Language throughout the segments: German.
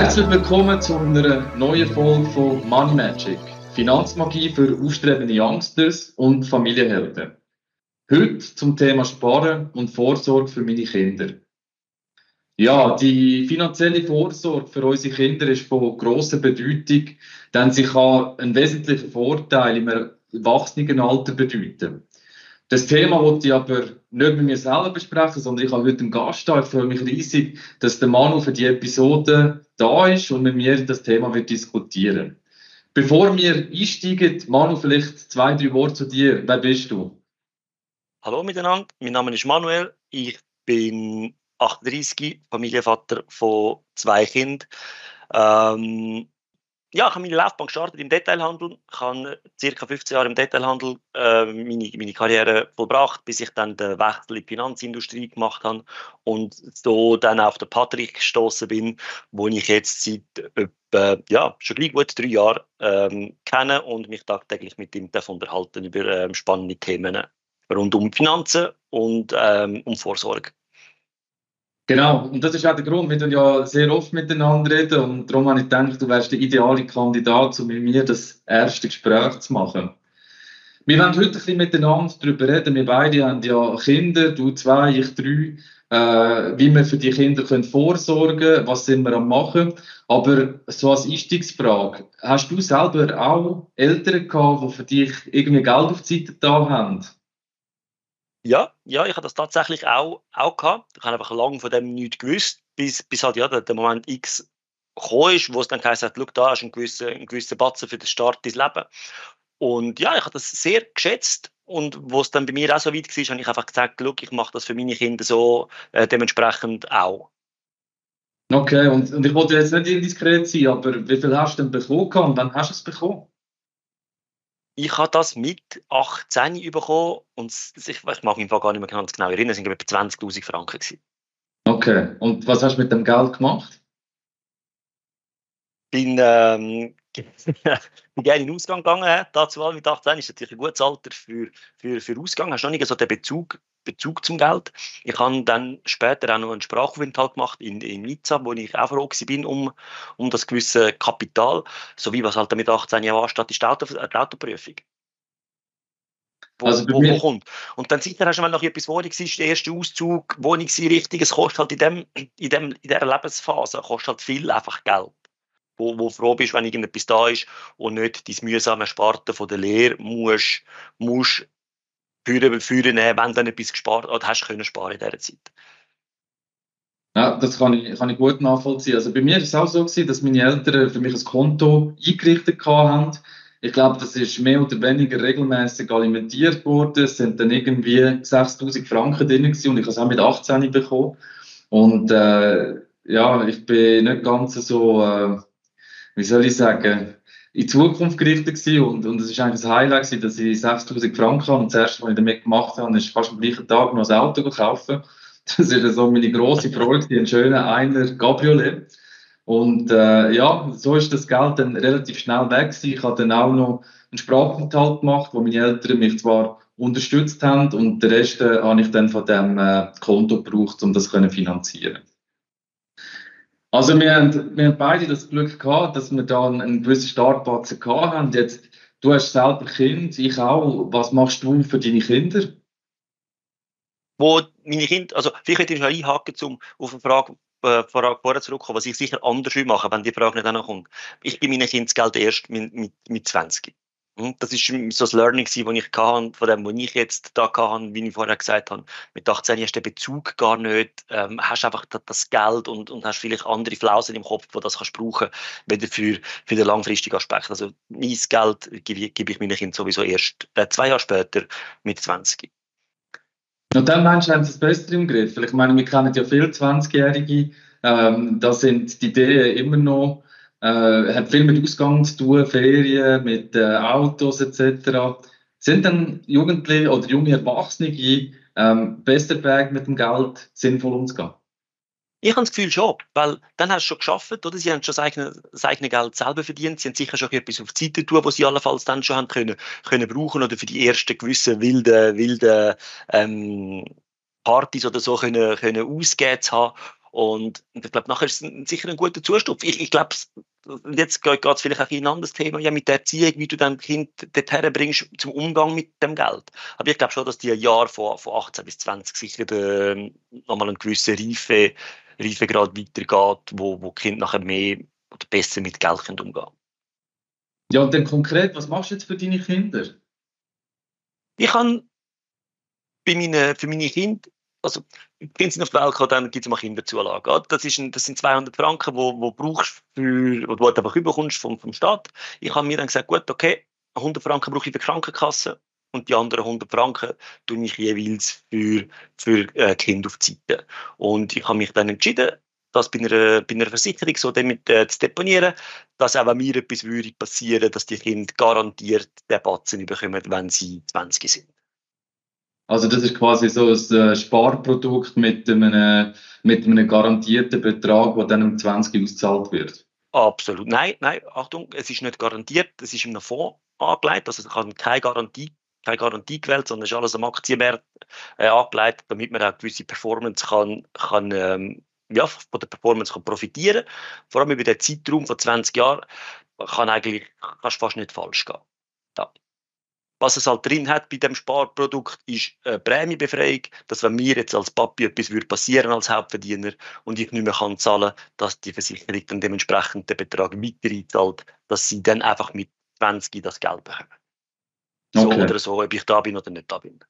Herzlich willkommen zu einer neuen Folge von Money Magic. Finanzmagie für aufstrebende Youngsters und Familienhelden. Heute zum Thema Sparen und Vorsorge für meine Kinder. Ja, die finanzielle Vorsorge für unsere Kinder ist von grosser Bedeutung, denn sie kann einen wesentlichen Vorteil im Erwachsenenalter bedeuten. Das Thema wollte ich aber nicht mit mir selber besprechen, sondern ich habe heute einen Gast da. Ich freue mich riesig, dass der Manu für die Episode da ist und mit mir das Thema wird diskutieren. Bevor wir einsteigen, Manu, vielleicht zwei, drei Worte zu dir. Wer bist du? Hallo miteinander, mein Name ist Manuel. Ich bin 38, Familienvater von zwei Kindern. Ähm, ja, ich habe meine Laufbahn gestartet im Detailhandel. Ich habe ca. 15 Jahre im Detailhandel äh, meine, meine Karriere vollbracht, bis ich dann den Wechsel in die Finanzindustrie gemacht habe und so dann auf den Patrick gestoßen bin, wo ich jetzt seit etwa, ja, schon gleich gut drei Jahren ähm, kenne und mich tagtäglich mit ihm unterhalten über ähm, spannende Themen rund um Finanzen und ähm, um Vorsorge. Genau, und das ist auch der Grund, wir tun ja sehr oft miteinander reden und darum habe ich gedacht, du wärst der ideale Kandidat, um mit mir das erste Gespräch zu machen. Wir wollen heute ein bisschen miteinander darüber reden. Wir beide haben ja Kinder, du zwei, ich drei, äh, wie wir für die Kinder können vorsorgen können, was sind wir am machen. Aber so als Einstiegsfrage, hast du selber auch Eltern gehabt, die für dich irgendwie Geld auf die Seite da haben? Ja, ja, ich habe das tatsächlich auch, auch gehabt. Ich habe einfach lange von dem nichts gewusst, bis, bis halt ja, der, der Moment X gekommen ist, wo es dann geheißen hat, schau, da ist ein gewisser, ein gewisser Batzen für den Start ins Leben. Und ja, ich habe das sehr geschätzt. Und wo es dann bei mir auch so weit war, habe ich einfach gesagt, schau, ich mache das für meine Kinder so äh, dementsprechend auch. Okay, und, und ich wollte jetzt nicht indiskret sein, aber wie viel hast du denn bekommen und wann hast du es bekommen? Ich habe das mit 18 bekommen und ich, ich mag mich gar nicht mehr ganz genau erinnern, es waren etwa 20'000 Franken. Gewesen. Okay, und was hast du mit dem Geld gemacht? Bin, ähm, bin gerne in den Ausgang gegangen, dazu mit 18 ist natürlich ein gutes Alter für, für, für Ausgang, hast noch nicht so den Bezug Bezug zum Geld. Ich habe dann später auch noch einen Sprachaufenthalt gemacht in, in Nizza, wo ich auch froh bin um, um das gewisse Kapital, so wie was halt mit 18 Jahren ansteht, ist die, Auto, die Autoprüfung. Wo, also wo, wo kommt. Und dann sicher hast du mal noch etwas Wohnung war, der erste Auszug, Wohnung richtig, es kostet halt in, dem, in, dem, in dieser Lebensphase kostet halt viel einfach Geld. Wo, wo froh bist, wenn irgendetwas da ist und nicht dein mühsame Sparte von der Lehre musst, musst führen, führen wenn du dann etwas gespart oder hast können sparen in dieser Zeit. Ja, das kann ich, kann ich gut nachvollziehen. Also bei mir war es auch so, gewesen, dass meine Eltern für mich ein Konto eingerichtet haben. Ich glaube, das ist mehr oder weniger regelmäßig alimentiert worden. Es sind dann irgendwie 6000 Franken drin gewesen und ich habe es auch mit 18 bekommen. Und äh, ja, ich bin nicht ganz so, äh, wie soll ich sagen, in Zukunft gerichtet gewesen und, und es ist eigentlich das Highlight gewesen, dass ich 6000 Franken habe und das erste, was ich damit gemacht habe, ist fast am gleichen Tag noch ein Auto kaufen. Das ist so meine grosse Freude, ein schöner einer Cabriolet. Und äh, ja, so ist das Geld dann relativ schnell weg gewesen. Ich habe dann auch noch einen Sprachaufenthalt gemacht, wo meine Eltern mich zwar unterstützt haben und den Rest äh, habe ich dann von dem äh, Konto gebraucht, um das zu finanzieren. Also wir haben, wir haben beide das Glück gehabt, dass wir da einen gewissen Startplatz gehabt haben. Jetzt, du hast selber Kind, ich auch. Was machst du für deine Kinder? Wo meine Kinder, also vielleicht könnte ich noch einhaken, um auf eine Frage, äh, vorher zurückkommen, was ich sicher anders machen wenn die Frage nicht kommt. Ich gebe meinen Kindern das Geld erst mit, mit, mit 20. Das ist so das Learning, das ich hatte, von dem, was ich jetzt da hatte, wie ich vorher gesagt habe. Mit 18 hast du den Bezug gar nicht, ähm, hast einfach das Geld und, und hast vielleicht andere Flausen im Kopf, die das kannst brauchen, weder für, für den langfristigen Aspekt. Also mein Geld gebe, gebe ich meinen Kindern sowieso erst äh, zwei Jahre später mit 20. Und dann du, haben sie es besser im Griff? Ich meine, wir kennen ja viele 20-Jährige, ähm, da sind die Ideen immer noch äh, hat viel mit Ausgang zu tun, Ferien, mit äh, Autos etc. Sind dann Jugendliche oder junge Erwachsene ähm, besser Weg mit dem Geld sinnvoll umzugehen? Ich habe das Gefühl schon, weil dann hast du schon geschafft, oder? Sie haben schon das eigene, das eigene Geld selber verdient. Sie haben sicher schon etwas auf die Seite tun, was sie allenfalls dann schon haben können, können brauchen oder für die ersten gewissen wilden, wilden ähm, Partys oder so können, können ausgehen zu haben. Und ich glaube, nachher ist es sicher ein guter Zustupf. Ich, ich glaube, jetzt geht es vielleicht auch in ein anderes Thema, ja, mit der Erziehung, wie du dein Kind dorthin bringst zum Umgang mit dem Geld. Aber ich glaube schon, dass die ein Jahr von, von 18 bis 20 sicher äh, nochmal einen gewissen Reife, Reifegrad weitergeht, wo, wo Kind nachher mehr oder besser mit Geld umgehen können. Ja, und dann konkret, was machst du jetzt für deine Kinder? Ich habe bei für meine Kinder, also Kinder sind auf der Welt gekommen, dann gibt es mal Kinderzulage. Das, ist ein, das sind 200 Franken, die du brauchst für, oder du einfach überkommst vom, vom Staat. Ich habe mir dann gesagt, gut, okay, 100 Franken brauche ich für die Krankenkasse und die anderen 100 Franken tue ich jeweils für, für äh, Kinder auf die. Und ich habe mich dann entschieden, das bei einer, bei einer Versicherung so damit äh, zu deponieren, dass auch wenn mir etwas würde passieren, dass die Kinder garantiert den Batzen bekommen, wenn sie 20 sind. Also das ist quasi so ein äh, Sparprodukt mit einem, mit einem garantierten Betrag, der dann um 20 ausgezahlt wird. Absolut. Nein, nein, Achtung, es ist nicht garantiert, es ist in einem Fonds angelegt, also es kann keine Garantie, keine Garantie gewählt, sondern es ist alles am Aktienmarkt äh, angelegt, damit man auch gewisse Performance kann, kann ähm, ja, von der Performance kann profitieren Vor allem über den Zeitraum von 20 Jahren kann eigentlich kannst fast nicht falsch gehen. Ja. Was es halt drin hat bei dem Sparprodukt, ist eine Prämiebefreiung, dass wenn mir jetzt als Papi etwas würde passieren als Hauptverdiener und ich nicht mehr kann zahlen, dass die Versicherung dann dementsprechend den Betrag weiter einzahlt, dass sie dann einfach mit 20 das Geld bekommen. So okay. oder so, ob ich da bin oder nicht da bin.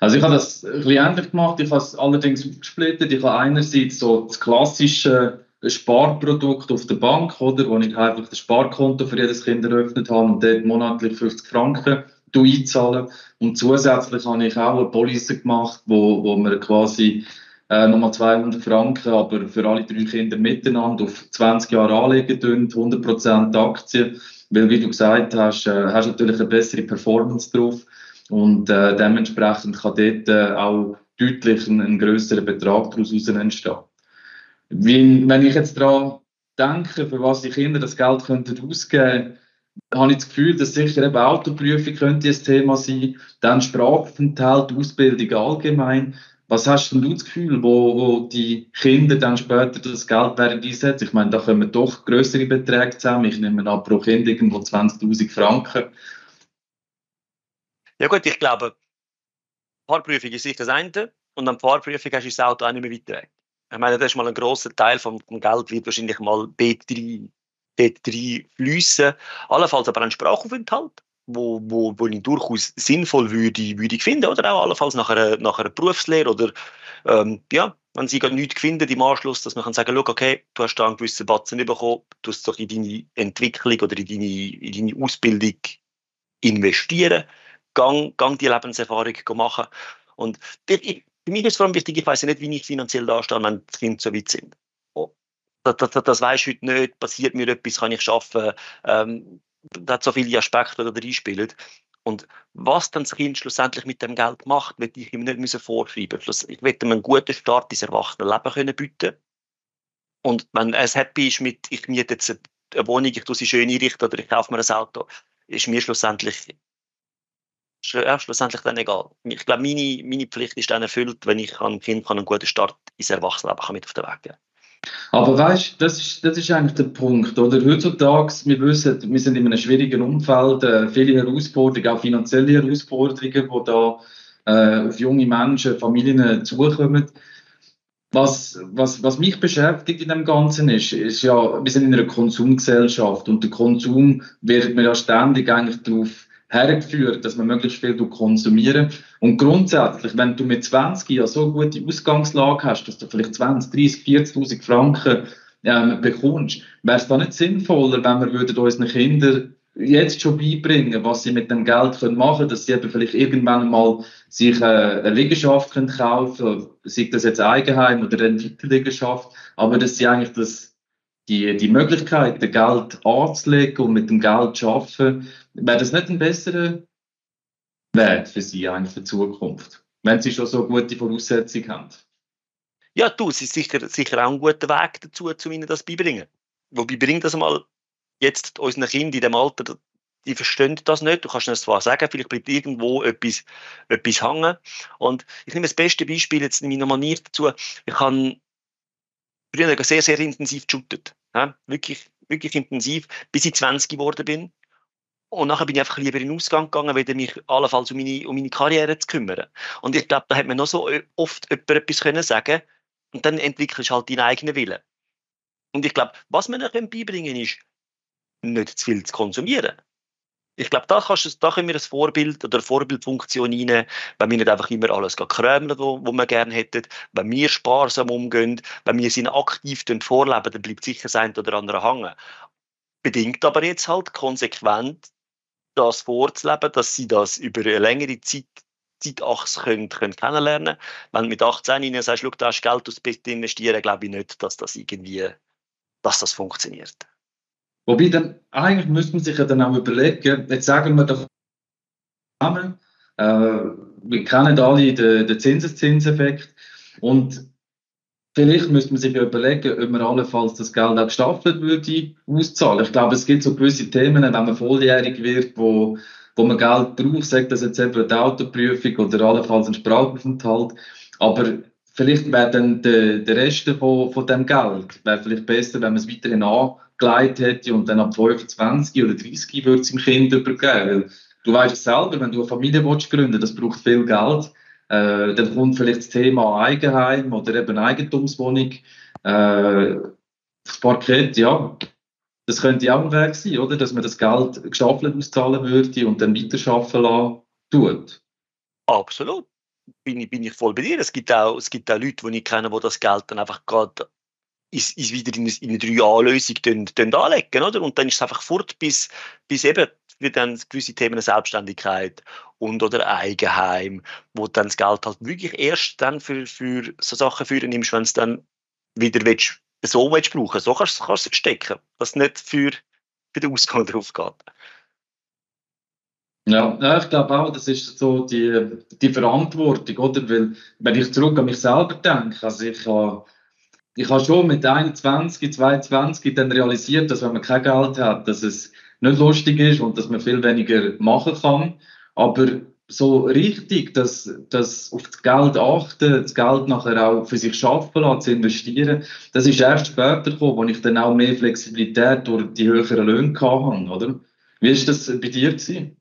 Also ich habe das ein bisschen ähnlich gemacht, ich habe es allerdings aufgesplittet. Ich habe einerseits so das klassische Sparprodukt auf der Bank, oder, wo ich einfach das Sparkonto für jedes Kind eröffnet habe und dort monatlich 50 Franken einzahlen. Und zusätzlich habe ich auch eine Police gemacht, wo, wo man quasi äh, nochmal 200 Franken, aber für alle drei Kinder miteinander auf 20 Jahre anlegen tun, 100% Aktien. Weil, wie du gesagt hast, äh, hast natürlich eine bessere Performance drauf. Und äh, dementsprechend kann dort äh, auch deutlich ein, ein grösserer Betrag daraus entstehen. Wie, wenn ich jetzt daran denke, für was die Kinder das Geld könnten ausgeben habe ich das Gefühl, dass sicher eben Autoprüfung könnte ein Thema sein, dann Sprachaufenthalt, Ausbildung allgemein. Was hast denn du das Gefühl, wo, wo die Kinder dann später das Geld werden einsetzen? Ich meine, da kommen doch größere Beträge zusammen. Ich nehme an, pro Kind irgendwo 20.000 Franken. Ja gut, ich glaube, Fahrprüfung ist sicher das eine und an Fahrprüfung hast du das Auto auch nicht mehr weitergetragen. Ich meine, das ist mal ein grosser Teil vom, vom Geld, wird wahrscheinlich mal B3, B3 fließen. Allenfalls aber ein Sprachaufenthalt, wo, wo, wo ich durchaus sinnvoll würde, würde ich finden. Oder auch allenfalls nach einer, nach einer Berufslehre oder ähm, ja, wenn sie nichts finden im Anschluss, dass man kann sagen, okay, du hast da einen gewissen Batzen bekommen, du hast doch in deine Entwicklung oder in deine, in deine Ausbildung investieren gang, gang die Lebenserfahrung machen. Und ich, für mich ist es vor allem wichtig, ich weiß nicht, wie ich finanziell dastehe, wenn die Kinder so weit sind. Oh, das, das, das weiß ich heute nicht, passiert mir etwas, kann ich schaffen. Ähm, da hat so viele Aspekte, die da reinspielen. Und was dann das Kind schlussendlich mit dem Geld macht, wird ich ihm nicht müssen vorschreiben müssen. Ich werde ihm einen guten Start ins Erwachsenenleben können bieten Und wenn er happy ist mit, ich miete jetzt eine Wohnung, ich tue sie schön einrichten oder ich kaufe mir ein Auto, ist mir schlussendlich schlussendlich dann egal. Ich glaube, meine, meine Pflicht ist dann erfüllt, wenn ich einem Kind einen guten Start ins Erwachsenenleben mit auf den Weg geben aber weißt das ist, das ist eigentlich der Punkt, oder? Heutzutage, wir wissen, wir sind in einem schwierigen Umfeld, äh, viele Herausforderungen, auch finanzielle Herausforderungen, die da äh, auf junge Menschen, Familien zukommen. Was, was, was mich beschäftigt in dem Ganzen ist, ist ja, wir sind in einer Konsumgesellschaft und der Konsum wird mir ja ständig eigentlich darauf hergeführt, dass man möglichst viel konsumieren. Und grundsätzlich, wenn du mit 20 ja so gute Ausgangslage hast, dass du vielleicht 20, 30, 40.000 Franken ähm, bekommst, wäre es da nicht sinnvoller, wenn wir würden unseren Kindern jetzt schon beibringen, was sie mit dem Geld können machen können, dass sie eben vielleicht irgendwann mal sich äh, eine Liegenschaft können kaufen sei das jetzt Eigenheim oder eine Liegenschaft, aber dass sie eigentlich das die, die Möglichkeit, das Geld anzulegen und mit dem Geld zu arbeiten, wäre das nicht ein besserer Weg für Sie eigentlich für die Zukunft, wenn Sie schon so gute Voraussetzungen haben? Ja, du, es ist sicher, sicher auch ein guter Weg dazu, zu Ihnen das beibringen. Wobei bringt das mal jetzt unseren Kindern in dem Alter, die verstehen das nicht. Du kannst das zwar sagen, vielleicht bleibt irgendwo etwas, etwas hängen. Und ich nehme das beste Beispiel, jetzt nehme ich nochmal dazu. Ich habe früher sehr, sehr intensiv geshootet. Ja, wirklich, wirklich intensiv, bis ich 20 geworden bin. Und nachher bin ich einfach lieber in den Ausgang gegangen, wieder mich allenfalls um meine, um meine Karriere zu kümmern. Und ich glaube, da hat man noch so oft jemand etwas können sagen und dann entwickelst du halt deinen eigenen Willen. Und ich glaube, was man ihnen beibringen kann, ist, nicht zu viel zu konsumieren. Ich glaube, da, kannst, da können wir ein Vorbild oder eine Vorbildfunktion rein, wenn wir nicht einfach immer alles krömeln, wo, wo wir gerne hätten, wenn wir sparsam umgehen, wenn wir sie aktiv vorleben, dann bleibt sicher sein oder andere hängen. Bedingt aber jetzt halt konsequent das vorzuleben, dass sie das über eine längere Zeit Zeitachse können, können kennenlernen Wenn du mit 18 ihnen sagst, schau, da hast Geld aus Bett investieren, glaube ich nicht, dass das irgendwie dass das funktioniert. Wobei, dann, eigentlich müsste man sich ja dann auch überlegen, jetzt sagen wir doch zusammen, äh, wir kennen alle den, den Zinseszinseffekt und vielleicht müsste man sich ja überlegen, ob man allenfalls das Geld auch gestaffelt würde auszahlen. Ich glaube, es gibt so gewisse Themen, wenn man volljährig wird, wo, wo man Geld braucht, sagt das jetzt eben eine Autoprüfung oder allenfalls ein Sprachaufenthalt, aber vielleicht wäre dann der, der Rest von, von dem Geld wäre vielleicht besser, wenn man es weiterhin angelegt hätte und dann ab 25 oder 30 würde es dem Kind übergeben. Weil du weißt selber, wenn du eine Familie willst gründen das braucht viel Geld. Äh, dann kommt vielleicht das Thema Eigenheim oder eben Eigentumswohnung. Äh, das Parkett, ja, das könnte auch ein Weg sein, oder? Dass man das Geld gestaffelt auszahlen würde und dann weiterschaffen lassen tut. Absolut bin ich, bin ich voll bei dir. Es gibt auch, es gibt auch Leute, die ich kenne, die das Geld dann einfach gerade ist, ist wieder in, in eine 3A-Lösung anlegen, oder? Und dann ist es einfach fort, bis, bis eben für dann gewisse Themen Selbstständigkeit und oder Eigenheim, wo dann das Geld halt wirklich erst dann für, für so Sachen führen nimmst, wenn es dann wieder willst, so willst brauchen. So kannst, kannst du es stecken, dass nicht für, für den Ausgang drauf geht. Ja, ja, ich glaube auch, das ist so die, die Verantwortung, oder? Weil, wenn ich zurück an mich selber denke, also ich habe ich habe schon mit 21, 22 dann realisiert, dass wenn man kein Geld hat, dass es nicht lustig ist und dass man viel weniger machen kann. Aber so richtig, dass, dass auf das Geld achten, das Geld nachher auch für sich schaffen lassen, zu investieren, das ist erst später gekommen, wo ich dann auch mehr Flexibilität durch die höheren Löhne hatte, oder? Wie ist das bei dir gewesen?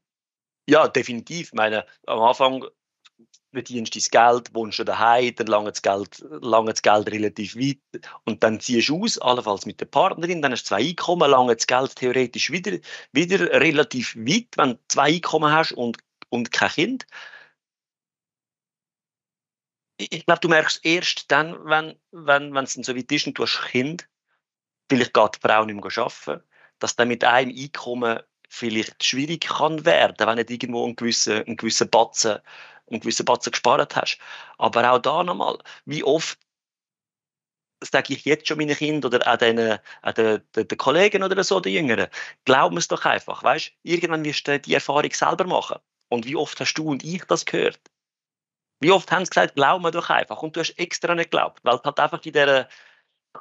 Ja, definitiv. Ich meine, am Anfang verdienst dein Geld, wohnst du daheim, dann lange das Geld, lange das Geld relativ weit und dann ziehst du aus, allenfalls mit der Partnerin, dann hast du zwei Einkommen, lange das Geld theoretisch wieder, wieder relativ weit, wenn du zwei Einkommen hast und, und kein Kind. Ich glaube, du merkst erst dann, wenn, wenn, wenn es dann so weit ist und du hast ein Kind, vielleicht geht die Frau nicht mehr arbeiten, dass dann mit einem Einkommen vielleicht schwierig kann werden, wenn du irgendwo einen gewissen, einen gewissen Batzen, einen gewissen Batzen gespart hast. Aber auch da nochmal, wie oft sage ich jetzt schon meinen Kindern oder auch den, auch den, den, den Kollegen oder so, den Jüngeren, glauben es doch einfach, weißt? Irgendwann wirst du die Erfahrung selber machen. Und wie oft hast du und ich das gehört? Wie oft haben sie gesagt, glaub mir doch einfach. Und du hast extra nicht geglaubt, weil halt einfach in dieser,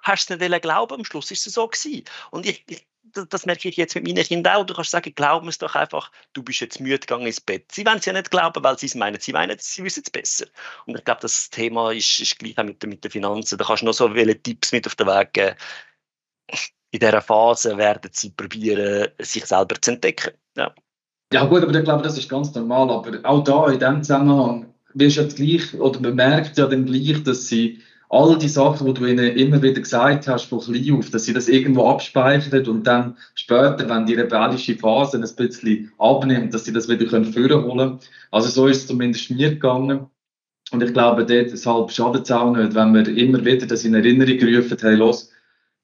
hast es nicht glauben, am Schluss ist es so gewesen. Und ich, ich das merke ich jetzt mit meinen Kindern auch. Du kannst sagen, glaub es doch einfach, du bist jetzt müde gegangen ins Bett. Sie wollen es ja nicht glauben, weil sie es meinen. Sie meinen, sie wissen es besser. Und ich glaube, das Thema ist, ist gleich auch mit, mit den Finanzen. Da kannst du noch so viele Tipps mit auf den Weg geben. In dieser Phase werden sie probieren, sich selber zu entdecken. Ja, ja gut, aber ich glaube, das ist ganz normal. Aber auch da, in diesem Zusammenhang, wirst du ja gleich, oder man merkt ja dann gleich, dass sie all die Sachen, die du ihnen immer wieder gesagt hast, von klein auf, dass sie das irgendwo abspeichern und dann später, wenn die rebellische Phase ein bisschen abnimmt, dass sie das wieder können holen. Also so ist es zumindest mir gegangen. Und ich glaube, deshalb schadet es auch nicht, wenn wir immer wieder das in Erinnerung rufen, hey, los,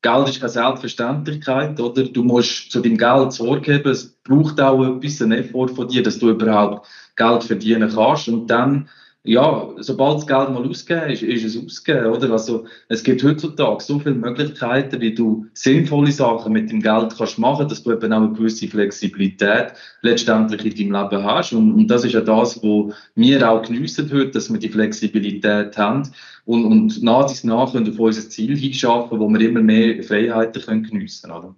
Geld ist keine Selbstverständlichkeit, oder? Du musst zu deinem Geld Sorge haben. Es braucht auch ein Effort von dir, dass du überhaupt Geld verdienen kannst. Und dann ja, sobald das Geld mal ausgegeben ist, ist es ausgegeben, oder? Also, es gibt heutzutage so viele Möglichkeiten, wie du sinnvolle Sachen mit dem Geld kannst machen, dass du eben auch eine gewisse Flexibilität letztendlich in deinem Leben hast. Und, und das ist ja das, wo wir auch geniessen heute, dass wir die Flexibilität haben und, und nach dies nach können auf unser Ziel hinschaffen, wo wir immer mehr Freiheiten können geniessen, oder?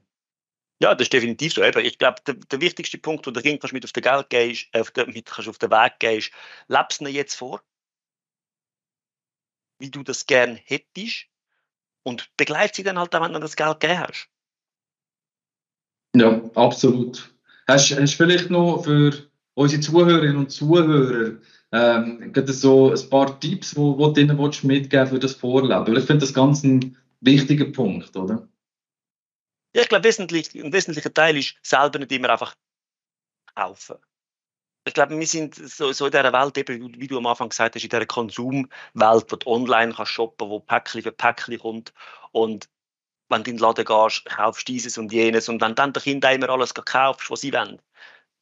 Ja, das ist definitiv so. Ich glaube, der, der, wichtigste Punkt, den der Kind kannst mit auf den Geld gehen, äh, mit, kannst auf den Weg gehen, ist, lebst du jetzt vor, wie du das gern hättest und begleite sie dann halt auch, wenn du das Geld gegeben hast. Ja, absolut. Hast du vielleicht noch für unsere Zuhörerinnen und Zuhörer ähm, so ein paar Tipps, wo, wo du ihnen mitgeben für das Vorleben? Weil ich finde das ganz ein wichtiger Punkt, oder? Ja, ich glaube, wesentlich, ein wesentlicher Teil ist selber nicht immer einfach kaufen. Ich glaube, wir sind so, so in dieser Welt, eben, wie du am Anfang gesagt hast, in dieser Konsumwelt, wo du online kannst shoppen, wo Päckchen für Päckchen kommt und wenn du in den Laden gehst, kaufst du dieses und jenes und wenn dann der Kind immer alles kaufst, was sie wollen,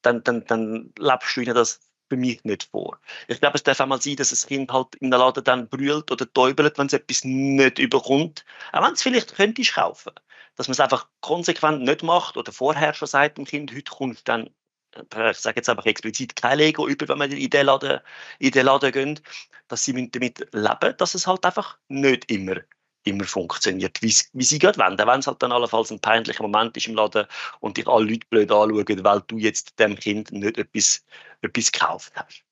dann, dann, dann lebst du ihnen das für mich nicht vor. Ich glaube, es darf auch mal sein, dass das Kind halt in der Laden dann brüllt oder täubelt, wenn es etwas nicht überkommt. Auch wenn es vielleicht könntest kaufen. Dass man es einfach konsequent nicht macht oder vorher schon sagt dem Kind, heute kommt dann, äh, ich sage jetzt einfach explizit, kein Lego über, wenn man in den Laden, in den Laden geht, dass sie damit leben, dass es halt einfach nicht immer immer funktioniert, wie, sie gerade wollen. Wenn es halt dann allenfalls ein peinlicher Moment ist im Laden und dich alle Leute blöd anschauen, weil du jetzt dem Kind nicht etwas, etwas gekauft hast.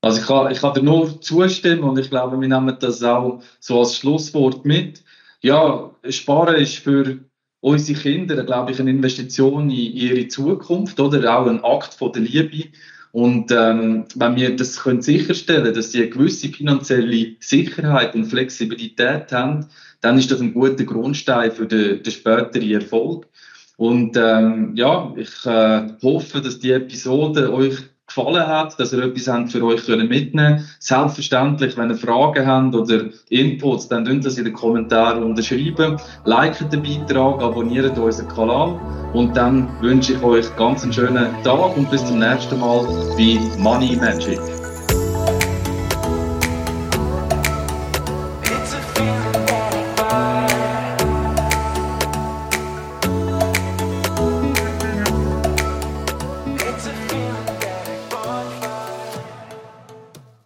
Also ich kann, ich kann dir nur zustimmen und ich glaube, wir nehmen das auch so als Schlusswort mit. Ja, Sparen ist für unsere Kinder, glaube ich, eine Investition in ihre Zukunft oder auch ein Akt von der Liebe und ähm, wenn wir das können sicherstellen dass sie eine gewisse finanzielle Sicherheit und Flexibilität haben, dann ist das ein guter Grundstein für den, den späteren Erfolg. Und ähm, ja, ich äh, hoffe, dass die Episode euch gefallen hat, dass ihr etwas habt für euch können mitnehmen Selbstverständlich, wenn ihr Fragen habt oder Inputs, dann könnt das in den Kommentaren unterschreiben. Liket den Beitrag, abonniert unseren Kanal und dann wünsche ich euch ganz einen schönen Tag und bis zum nächsten Mal bei Money Magic.